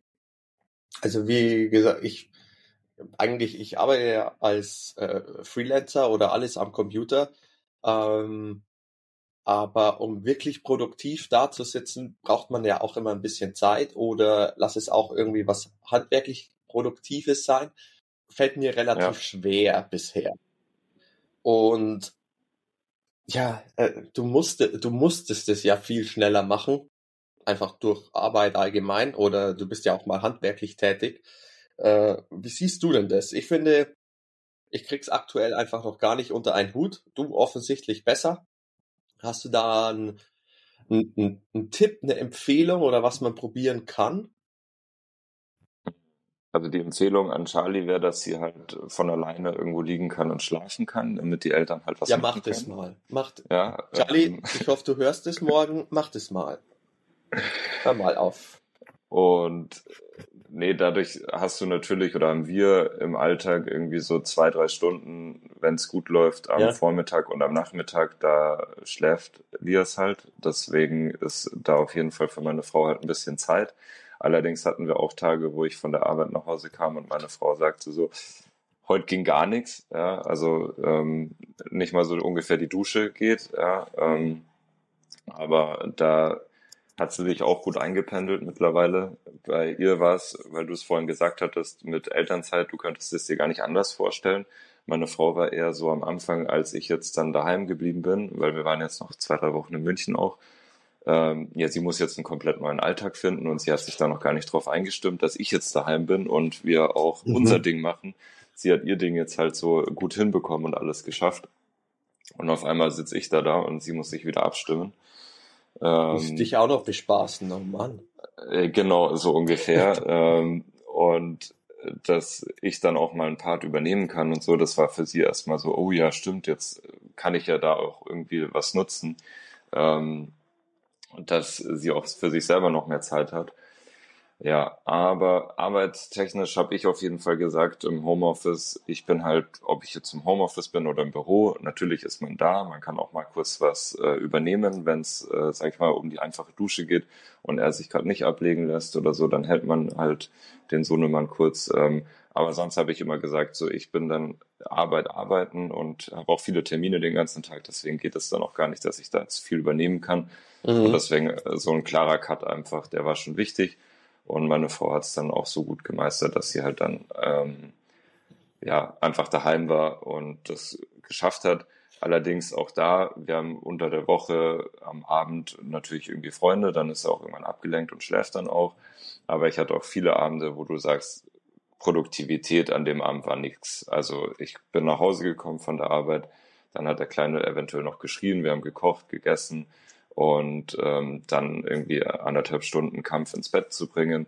Also wie gesagt, ich eigentlich, ich arbeite ja als äh, Freelancer oder alles am Computer. Ähm, aber um wirklich produktiv da zu sitzen, braucht man ja auch immer ein bisschen Zeit oder lass es auch irgendwie was handwerklich Produktives sein. Fällt mir relativ ja. schwer bisher. Und ja, äh, du musst, du musstest es ja viel schneller machen, einfach durch Arbeit allgemein oder du bist ja auch mal handwerklich tätig. Äh, wie siehst du denn das? Ich finde, ich krieg's aktuell einfach noch gar nicht unter einen Hut. Du offensichtlich besser. Hast du da einen, einen, einen Tipp, eine Empfehlung oder was man probieren kann? Also die Empfehlung an Charlie wäre, dass sie halt von alleine irgendwo liegen kann und schlafen kann, damit die Eltern halt was ja, machen können. Ja, mach das mal. Macht. Ja, Charlie, ähm, ich hoffe, du hörst es morgen. Mach das mal. Hör mal auf. Und nee, dadurch hast du natürlich oder haben wir im Alltag irgendwie so zwei, drei Stunden, wenn es gut läuft, am ja. Vormittag und am Nachmittag, da schläft Lias halt. Deswegen ist da auf jeden Fall für meine Frau halt ein bisschen Zeit. Allerdings hatten wir auch Tage, wo ich von der Arbeit nach Hause kam und meine Frau sagte so, heute ging gar nichts, ja, also ähm, nicht mal so ungefähr die Dusche geht, ja, ähm, aber da hat sie sich auch gut eingependelt mittlerweile. Bei ihr war es, weil du es vorhin gesagt hattest, mit Elternzeit, du könntest es dir gar nicht anders vorstellen. Meine Frau war eher so am Anfang, als ich jetzt dann daheim geblieben bin, weil wir waren jetzt noch zwei, drei Wochen in München auch. Ähm, ja, sie muss jetzt einen komplett neuen Alltag finden und sie hat sich da noch gar nicht drauf eingestimmt, dass ich jetzt daheim bin und wir auch mhm. unser Ding machen. Sie hat ihr Ding jetzt halt so gut hinbekommen und alles geschafft. Und auf einmal sitze ich da da und sie muss sich wieder abstimmen. Ähm, dich auch noch bespaßen, oh Mann. Äh, genau, so ungefähr. [laughs] ähm, und dass ich dann auch mal einen Part übernehmen kann und so, das war für sie erstmal so, oh ja, stimmt, jetzt kann ich ja da auch irgendwie was nutzen. Ähm, und dass sie auch für sich selber noch mehr Zeit hat. Ja, aber arbeitstechnisch habe ich auf jeden Fall gesagt, im Homeoffice, ich bin halt, ob ich jetzt im Homeoffice bin oder im Büro, natürlich ist man da, man kann auch mal kurz was äh, übernehmen, wenn es, äh, sag ich mal, um die einfache Dusche geht und er sich gerade nicht ablegen lässt oder so, dann hält man halt den Sohnemann kurz. Ähm, aber sonst habe ich immer gesagt, so ich bin dann Arbeit, arbeiten und habe auch viele Termine den ganzen Tag, deswegen geht es dann auch gar nicht, dass ich da jetzt viel übernehmen kann. Mhm. Und deswegen äh, so ein klarer Cut einfach, der war schon wichtig. Und meine Frau hat es dann auch so gut gemeistert, dass sie halt dann ähm, ja einfach daheim war und das geschafft hat. Allerdings auch da, wir haben unter der Woche am Abend natürlich irgendwie Freunde, dann ist er auch irgendwann abgelenkt und schläft dann auch. Aber ich hatte auch viele Abende, wo du sagst, Produktivität an dem Abend war nichts. Also ich bin nach Hause gekommen von der Arbeit, dann hat der Kleine eventuell noch geschrien, wir haben gekocht, gegessen, und ähm, dann irgendwie anderthalb Stunden Kampf ins Bett zu bringen.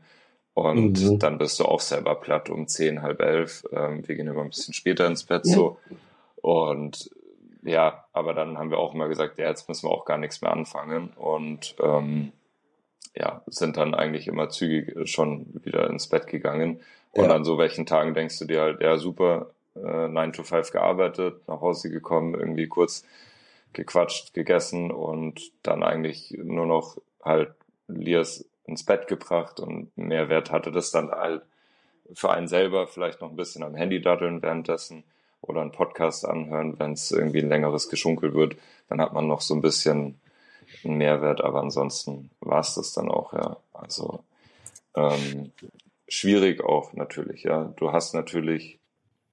Und mhm. dann bist du auch selber platt um zehn, halb elf. Ähm, wir gehen immer ein bisschen später ins Bett ja. so. Und ja, aber dann haben wir auch immer gesagt, ja, jetzt müssen wir auch gar nichts mehr anfangen. Und ähm, ja, sind dann eigentlich immer zügig schon wieder ins Bett gegangen. Und ja. an so welchen Tagen denkst du dir halt, ja, super, äh, 9 to 5 gearbeitet, nach Hause gekommen, irgendwie kurz gequatscht, gegessen und dann eigentlich nur noch halt Lias ins Bett gebracht und Mehrwert hatte das dann halt für einen selber vielleicht noch ein bisschen am Handy daddeln währenddessen oder einen Podcast anhören, wenn es irgendwie ein längeres Geschunkel wird, dann hat man noch so ein bisschen einen Mehrwert, aber ansonsten war es das dann auch, ja. Also ähm, schwierig auch natürlich, ja. Du hast natürlich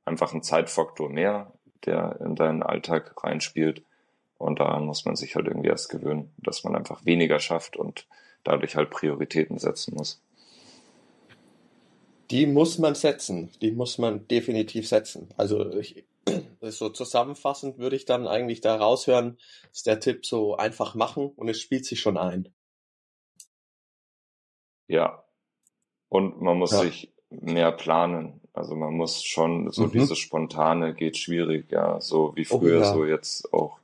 einfach einen Zeitfaktor mehr, der in deinen Alltag reinspielt. Und daran muss man sich halt irgendwie erst gewöhnen, dass man einfach weniger schafft und dadurch halt Prioritäten setzen muss. Die muss man setzen. Die muss man definitiv setzen. Also ich, [clears throat] so zusammenfassend würde ich dann eigentlich da raushören, ist der Tipp so einfach machen und es spielt sich schon ein. Ja. Und man muss ja. sich mehr planen. Also man muss schon, so mhm. dieses Spontane geht schwierig, ja. So wie oh früher, oh, ja. so jetzt auch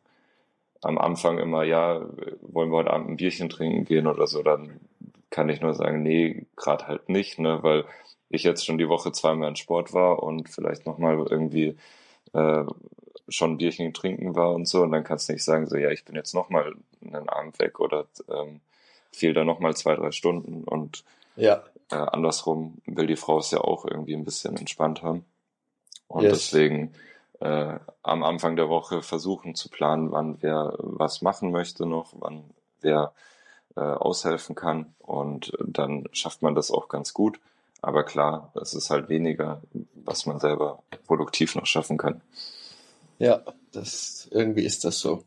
am Anfang immer, ja, wollen wir heute Abend ein Bierchen trinken gehen oder so, dann kann ich nur sagen, nee, gerade halt nicht, ne, weil ich jetzt schon die Woche zweimal in Sport war und vielleicht nochmal irgendwie äh, schon ein Bierchen trinken war und so. Und dann kannst du nicht sagen, so, ja, ich bin jetzt nochmal einen Abend weg oder ähm, fehl da nochmal zwei, drei Stunden. Und ja. äh, andersrum will die Frau es ja auch irgendwie ein bisschen entspannt haben. Und yes. deswegen äh, am Anfang der Woche versuchen zu planen, wann wer was machen möchte noch, wann wer äh, aushelfen kann. Und dann schafft man das auch ganz gut. Aber klar, es ist halt weniger, was man selber produktiv noch schaffen kann. Ja, das irgendwie ist das so.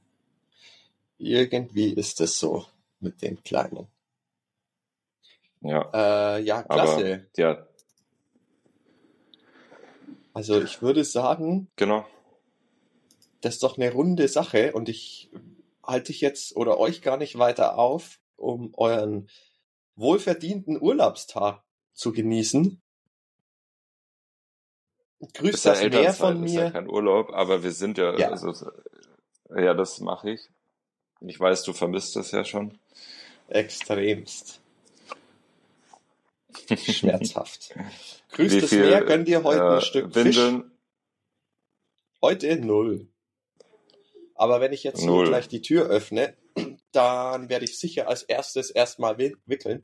Irgendwie ist das so mit den Kleinen. Ja. Äh, ja, klasse. Aber, ja. Also ich würde sagen, genau. Das ist doch eine runde Sache und ich halte ich jetzt oder euch gar nicht weiter auf, um euren wohlverdienten Urlaubstag zu genießen. Grüßt das ja Meer von mir. Ist ja kein Urlaub, aber wir sind ja, ja. Also, ja, das mache ich. Ich weiß, du vermisst das ja schon. Extremst. Schmerzhaft. [laughs] Grüßt das Meer, gönnt ihr heute äh, ein Stück Windeln? Fisch? Heute null. Aber wenn ich jetzt null. gleich die Tür öffne, [clears throat] dann werde ich sicher als erstes erstmal wickeln.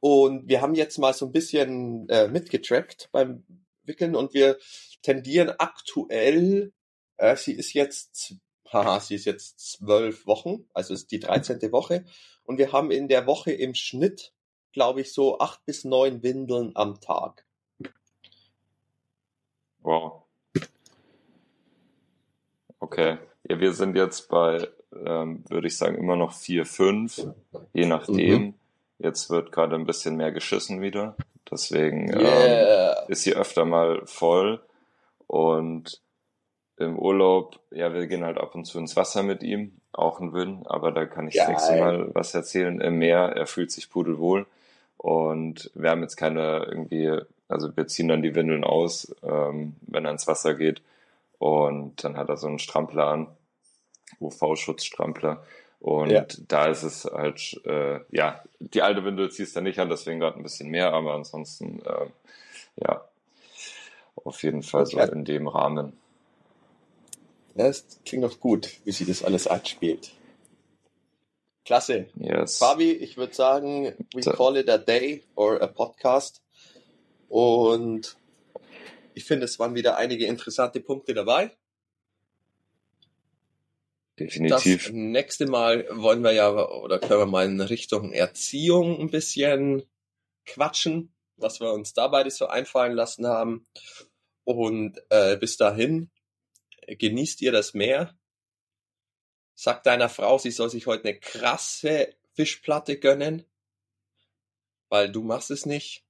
Und wir haben jetzt mal so ein bisschen äh, mitgetrackt beim Wickeln und wir tendieren aktuell, äh, sie ist jetzt, haha, sie ist jetzt zwölf Wochen, also ist die 13. Woche. Und wir haben in der Woche im Schnitt, glaube ich, so acht bis neun Windeln am Tag. Wow. Okay. Ja, wir sind jetzt bei, ähm, würde ich sagen, immer noch vier, fünf, je nachdem. Mhm. Jetzt wird gerade ein bisschen mehr geschissen wieder. Deswegen yeah. ähm, ist sie öfter mal voll. Und im Urlaub, ja, wir gehen halt ab und zu ins Wasser mit ihm, auch ein Win, aber da kann ich Geil. das nächste Mal was erzählen. Im Meer, er fühlt sich pudelwohl. Und wir haben jetzt keine irgendwie, also wir ziehen dann die Windeln aus, ähm, wenn er ins Wasser geht. Und dann hat er so einen Strampler an, UV-Schutzstrampler. Und ja. da ist es halt, äh, ja, die alte Windel ziehst du nicht an, deswegen gerade ein bisschen mehr, aber ansonsten, äh, ja, auf jeden Fall okay. so in dem Rahmen. Ja, das klingt doch gut, wie sie das alles anspielt. Klasse. Yes. Fabi, ich würde sagen, we call it a day or a podcast. Und ich finde, es waren wieder einige interessante Punkte dabei. Definitiv. Das nächste Mal wollen wir ja, oder können wir mal in Richtung Erziehung ein bisschen quatschen, was wir uns da beide so einfallen lassen haben. Und äh, bis dahin, genießt ihr das Meer. Sagt deiner Frau, sie soll sich heute eine krasse Fischplatte gönnen, weil du machst es nicht.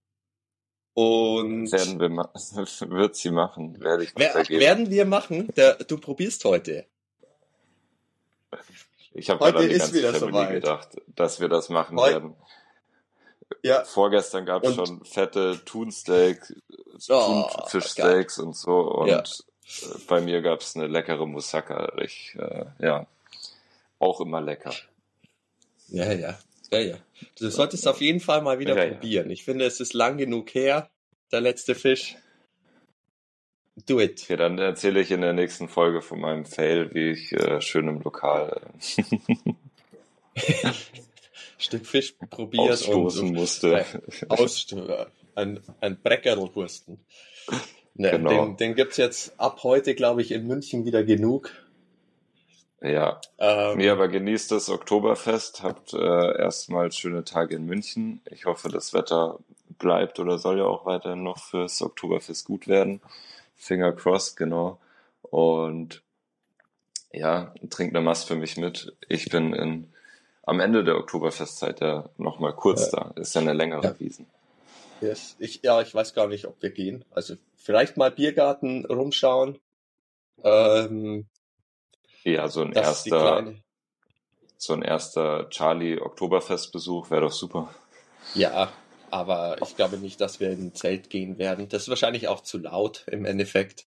Und werden wir [laughs] wird sie machen, werde ich wer, Werden wir machen? Der, du probierst heute. Ich habe gerade die ganze Family gedacht, dass wir das machen Heute. werden. Ja. Vorgestern gab es schon fette Thunsteak, oh, Thunfischsteaks und so und ja. Äh, bei mir gab es eine leckere Moussaka. Ich, äh, ja, auch immer lecker. Ja, ja, ja, ja. Du solltest auf jeden Fall mal wieder ja, probieren. Ja. Ich finde, es ist lang genug her, der letzte Fisch. Do it. Okay, dann erzähle ich in der nächsten Folge von meinem Fail, wie ich äh, schön im Lokal äh, [laughs] Stück Fisch probiert ausstoßen und, musste. Äh, ein, ein Breckerlwursten. Ne, genau. Den, den gibt's jetzt ab heute, glaube ich, in München wieder genug. Ja. Ähm, nee, aber genießt das Oktoberfest, habt äh, erstmal schöne Tage in München. Ich hoffe, das Wetter bleibt oder soll ja auch weiterhin noch fürs Oktoberfest gut werden. Finger crossed, genau. Und ja, trinkt eine Mast für mich mit. Ich bin in, am Ende der Oktoberfestzeit ja nochmal kurz ja. da. Ist ja eine längere ja. Wiesen. Yes. Ich, ja, ich weiß gar nicht, ob wir gehen. Also vielleicht mal Biergarten rumschauen. Ähm, ja, so ein erster, so ein erster Charlie Oktoberfestbesuch wäre doch super. Ja, aber ich glaube nicht, dass wir in ein Zelt gehen werden. Das ist wahrscheinlich auch zu laut im Endeffekt.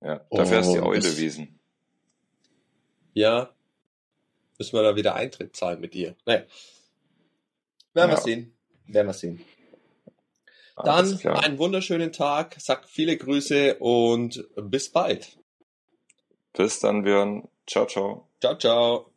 Ja, dafür ist die Eulewiesen. Ja, müssen wir da wieder Eintritt zahlen mit ihr. Naja. Werden ja. wir sehen. Werden wir sehen. Dann einen wunderschönen Tag, sag viele Grüße und bis bald. Bis dann, Björn. Ciao, ciao. Ciao, ciao.